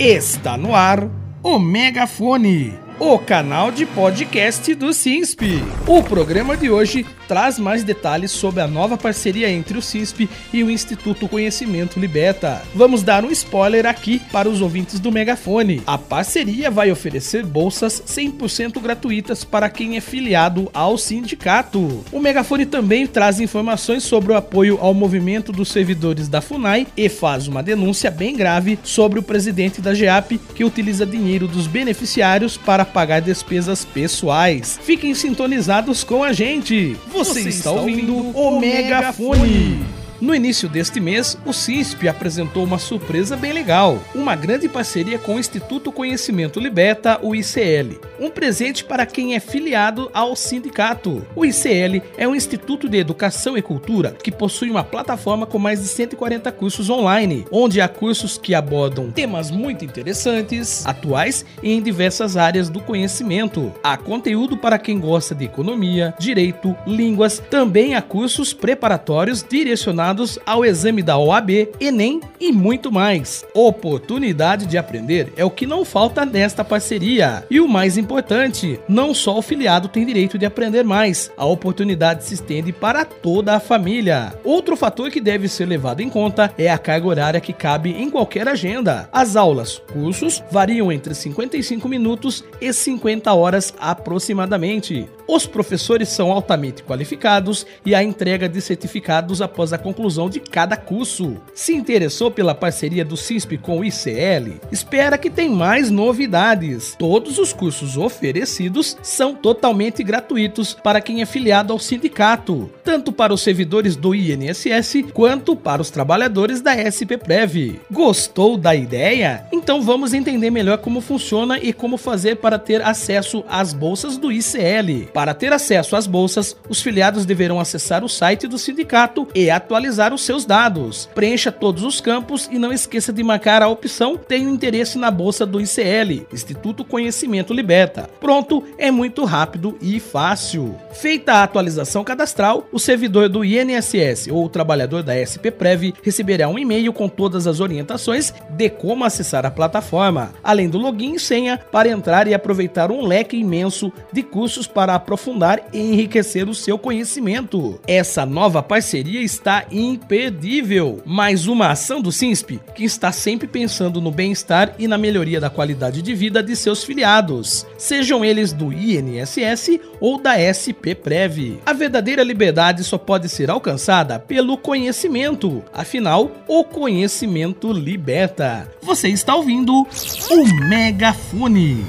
Está no ar o Megafone, o canal de podcast do SINSP. O programa de hoje traz mais detalhes sobre a nova parceria entre o CISP e o Instituto Conhecimento Liberta. Vamos dar um spoiler aqui para os ouvintes do Megafone. A parceria vai oferecer bolsas 100% gratuitas para quem é filiado ao sindicato. O Megafone também traz informações sobre o apoio ao movimento dos servidores da FUNAI e faz uma denúncia bem grave sobre o presidente da GEAP que utiliza dinheiro dos beneficiários para pagar despesas pessoais. Fiquem sintonizados com a gente. Você, está ouvindo o Megafone. No início deste mês, o CISP apresentou uma surpresa bem legal, uma grande parceria com o Instituto Conhecimento Liberta, o ICL. Um presente para quem é filiado ao sindicato. O ICL é um instituto de educação e cultura que possui uma plataforma com mais de 140 cursos online, onde há cursos que abordam temas muito interessantes, atuais e em diversas áreas do conhecimento. Há conteúdo para quem gosta de economia, direito, línguas, também há cursos preparatórios direcionados relacionados ao exame da OAB, Enem e muito mais. Oportunidade de aprender é o que não falta nesta parceria. E o mais importante, não só o filiado tem direito de aprender mais, a oportunidade se estende para toda a família. Outro fator que deve ser levado em conta é a carga horária que cabe em qualquer agenda. As aulas, cursos, variam entre 55 minutos e 50 horas aproximadamente. Os professores são altamente qualificados e a entrega de certificados após a conclusão de cada curso. Se interessou pela parceria do CISP com o ICL? Espera que tem mais novidades. Todos os cursos oferecidos são totalmente gratuitos para quem é filiado ao sindicato, tanto para os servidores do INSS quanto para os trabalhadores da SPPrev. Gostou da ideia? Então vamos entender melhor como funciona e como fazer para ter acesso às bolsas do ICL. Para ter acesso às bolsas, os filiados deverão acessar o site do sindicato e atualizar os seus dados. Preencha todos os campos e não esqueça de marcar a opção Tenho interesse na bolsa do ICL, Instituto Conhecimento Liberta. Pronto, é muito rápido e fácil. Feita a atualização cadastral, o servidor do INSS ou o trabalhador da SPPrev receberá um e-mail com todas as orientações de como acessar a plataforma, além do login e senha para entrar e aproveitar um leque imenso de cursos para aprofundar e enriquecer o seu conhecimento. Essa nova parceria está imperdível. Mais uma ação do SINSP, que está sempre pensando no bem-estar e na melhoria da qualidade de vida de seus filiados, sejam eles do INSS ou da SPPrev. A verdadeira liberdade só pode ser alcançada pelo conhecimento. Afinal, o conhecimento liberta. Você está ouvindo o Megafone.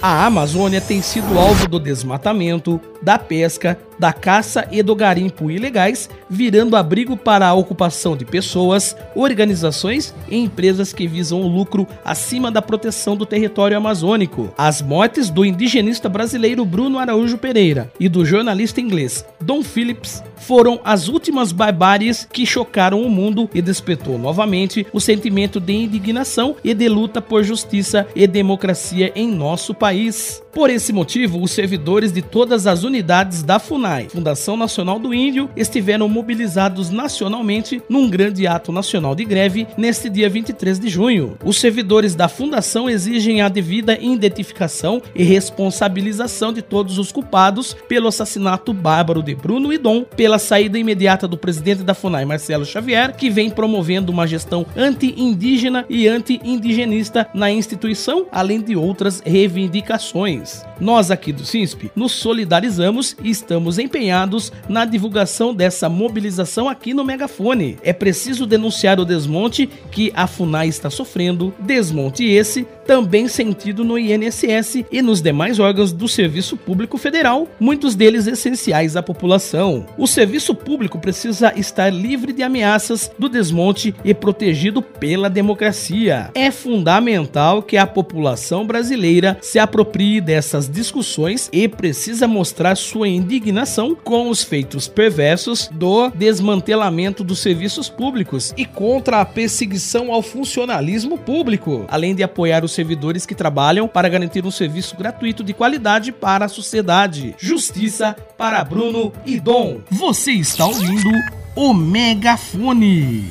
A Amazônia tem sido alvo do desmatamento, da pesca, da caça e do garimpo ilegais, virando abrigo para a ocupação de pessoas, organizações e empresas que visam o lucro acima da proteção do território amazônico. As mortes do indigenista brasileiro Bruno Araújo Pereira e do jornalista inglês Don Phillips foram as últimas barbáries que chocaram o mundo e despertou novamente o sentimento de indignação e de luta por justiça e democracia em nosso país. Por esse motivo, os servidores de todas as unidades da FUNAI, Fundação Nacional do Índio, estiveram mobilizados nacionalmente num grande ato nacional de greve neste dia 23 de junho. Os servidores da Fundação exigem a devida identificação e responsabilização de todos os culpados pelo assassinato bárbaro de Bruno e Dom, pela saída imediata do presidente da FUNAI, Marcelo Xavier, que vem promovendo uma gestão anti-indígena e anti-indigenista na instituição, além de outras reivindicações. Nós aqui do SINSP nos solidarizamos e estamos empenhados na divulgação dessa mobilização aqui no Megafone. É preciso denunciar o desmonte que a FUNAI está sofrendo, desmonte esse também sentido no INSS e nos demais órgãos do Serviço Público Federal, muitos deles essenciais à população. O serviço público precisa estar livre de ameaças do desmonte e protegido pela democracia. É fundamental que a população brasileira se aproprie dessas discussões e precisa mostrar sua indignação com os feitos perversos do desmantelamento dos serviços públicos e contra a perseguição ao funcionalismo público, além de apoiar os servidores que trabalham para garantir um serviço gratuito de qualidade para a sociedade. Justiça para Bruno e Dom. Você está ouvindo o Megafone.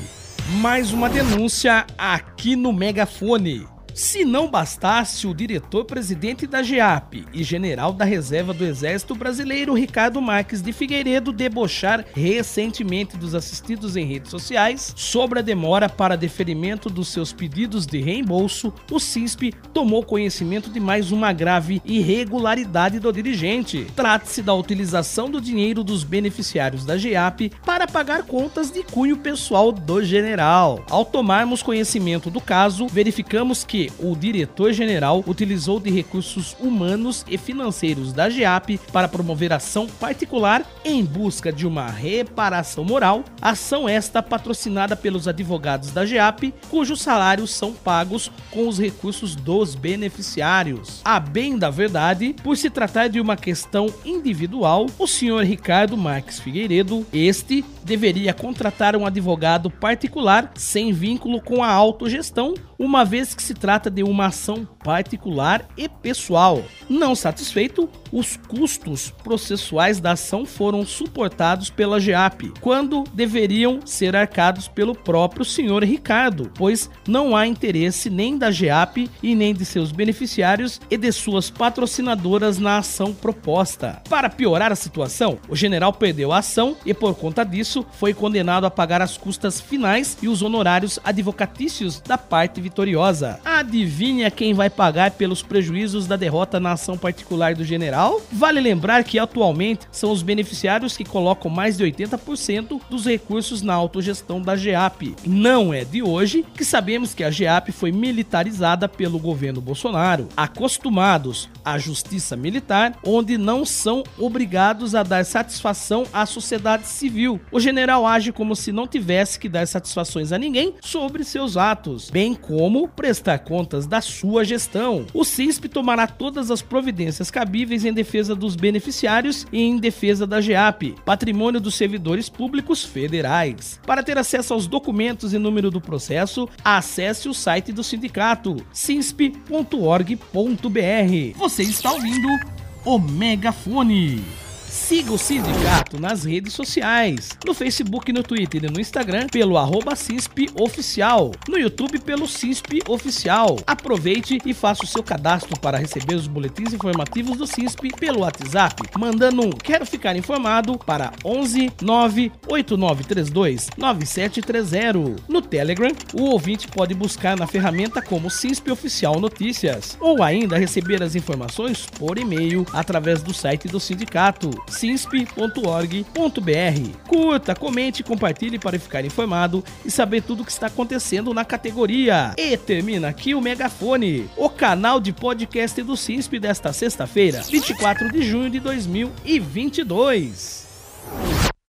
Mais uma denúncia aqui no Megafone. Se não bastasse o diretor-presidente da GEAP e general da reserva do Exército Brasileiro, Ricardo Marques de Figueiredo, debochar recentemente dos assistidos em redes sociais sobre a demora para deferimento dos seus pedidos de reembolso, o CISP tomou conhecimento de mais uma grave irregularidade do dirigente. Trata-se da utilização do dinheiro dos beneficiários da GEAP para pagar contas de cunho pessoal do general. Ao tomarmos conhecimento do caso, verificamos que o diretor-general utilizou de recursos humanos e financeiros da GEAP para promover ação particular em busca de uma reparação moral, ação esta patrocinada pelos advogados da GEAP, cujos salários são pagos com os recursos dos beneficiários. A bem da verdade, por se tratar de uma questão individual, o senhor Ricardo Marques Figueiredo, este deveria contratar um advogado particular sem vínculo com a autogestão, uma vez que se trata de uma ação particular e pessoal. Não satisfeito, os custos processuais da ação foram suportados pela GEAP, quando deveriam ser arcados pelo próprio senhor Ricardo, pois não há interesse nem da GEAP e nem de seus beneficiários e de suas patrocinadoras na ação proposta. Para piorar a situação, o general perdeu a ação e, por conta disso, foi condenado a pagar as custas finais e os honorários advocatícios da parte vitoriosa. Adivinha quem vai pagar pelos prejuízos da derrota na ação particular do general? Vale lembrar que atualmente são os beneficiários que colocam mais de 80% dos recursos na autogestão da GEAP. Não é de hoje que sabemos que a GEAP foi militarizada pelo governo Bolsonaro, acostumados à justiça militar, onde não são obrigados a dar satisfação à sociedade civil. O general age como se não tivesse que dar satisfações a ninguém sobre seus atos, bem como prestar contas da sua gestão. O CISP tomará todas as providências cabíveis em defesa dos beneficiários e em defesa da GEAP, patrimônio dos servidores públicos federais. Para ter acesso aos documentos e número do processo, acesse o site do sindicato cinsp.org.br. Você está ouvindo o Megafone. Siga o sindicato nas redes sociais, no Facebook, no Twitter e no Instagram pelo arroba Oficial, no YouTube pelo CISP Oficial. Aproveite e faça o seu cadastro para receber os boletins informativos do CISP pelo WhatsApp, mandando um Quero Ficar Informado para 11 98932 9730. No Telegram, o ouvinte pode buscar na ferramenta como CISP Oficial Notícias, ou ainda receber as informações por e-mail através do site do sindicato cinsp.org.br. Curta, comente compartilhe para ficar informado e saber tudo o que está acontecendo na categoria. E termina aqui o Megafone, o canal de podcast do CISP desta sexta-feira, 24 de junho de 2022.